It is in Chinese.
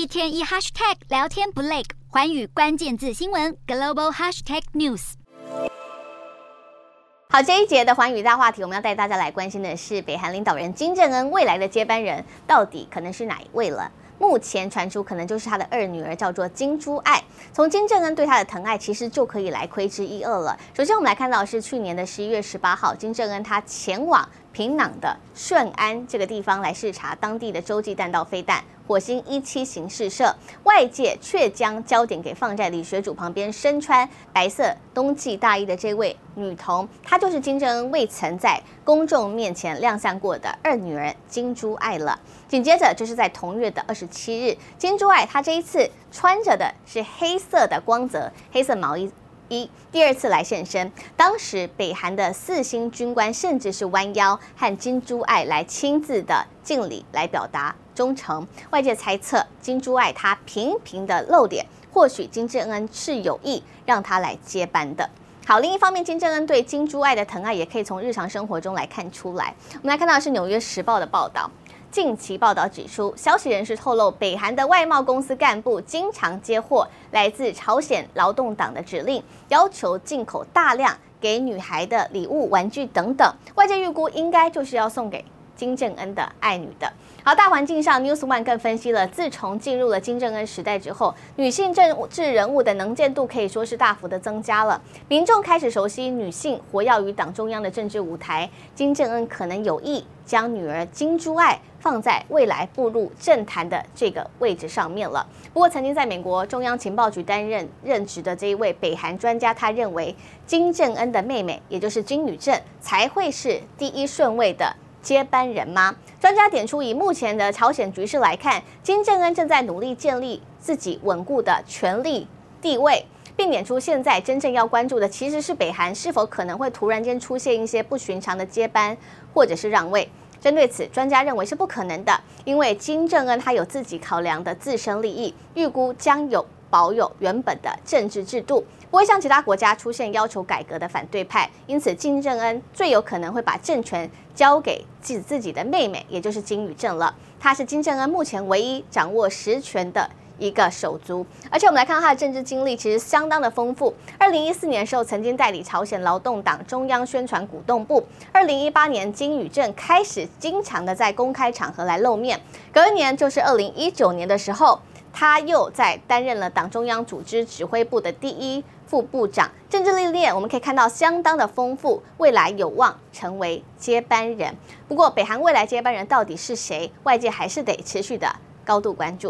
一天一 hashtag 聊天不累，环宇关键字新闻 global hashtag news。好，这一节的环宇大话题，我们要带大家来关心的是，北韩领导人金正恩未来的接班人到底可能是哪一位了？目前传出可能就是他的二女儿，叫做金珠爱。从金正恩对她的疼爱，其实就可以来窥知一二了。首先，我们来看到是去年的十一月十八号，金正恩他前往平壤的顺安这个地方来视察当地的洲际弹道飞弹火星一七型试射，外界却将焦点给放在李学主旁边身穿白色冬季大衣的这位女童，她就是金正恩未曾在公众面前亮相过的二女儿金珠爱了。紧接着就是在同月的二十七日，金珠爱她这一次穿着的是黑色的光泽黑色毛衣。一第二次来现身，当时北韩的四星军官甚至是弯腰和金珠爱来亲自的敬礼，来表达忠诚。外界猜测金珠爱她频频的露脸，或许金正恩是有意让她来接班的。好，另一方面，金正恩对金珠爱的疼爱也可以从日常生活中来看出来。我们来看到的是《纽约时报》的报道。近期报道指出，消息人士透露，北韩的外贸公司干部经常接获来自朝鲜劳动党的指令，要求进口大量给女孩的礼物、玩具等等。外界预估，应该就是要送给金正恩的爱女的。好，大环境上，News One 更分析了，自从进入了金正恩时代之后，女性政治人物的能见度可以说是大幅的增加了。民众开始熟悉女性活跃于党中央的政治舞台，金正恩可能有意将女儿金珠爱放在未来步入政坛的这个位置上面了。不过，曾经在美国中央情报局担任任职的这一位北韩专家，他认为金正恩的妹妹，也就是金与正，才会是第一顺位的。接班人吗？专家点出，以目前的朝鲜局势来看，金正恩正在努力建立自己稳固的权力地位，并点出现在真正要关注的其实是北韩是否可能会突然间出现一些不寻常的接班或者是让位。针对此，专家认为是不可能的，因为金正恩他有自己考量的自身利益，预估将有保有原本的政治制度。不会像其他国家出现要求改革的反对派，因此金正恩最有可能会把政权交给自自己的妹妹，也就是金宇正了。他是金正恩目前唯一掌握实权的一个手足，而且我们来看到他的政治经历其实相当的丰富。二零一四年的时候，曾经代理朝鲜劳动党中央宣传鼓动部。二零一八年，金宇镇开始经常的在公开场合来露面。隔一年就是二零一九年的时候，他又在担任了党中央组织指挥部的第一。副部长政治历练，我们可以看到相当的丰富，未来有望成为接班人。不过，北韩未来接班人到底是谁？外界还是得持续的高度关注。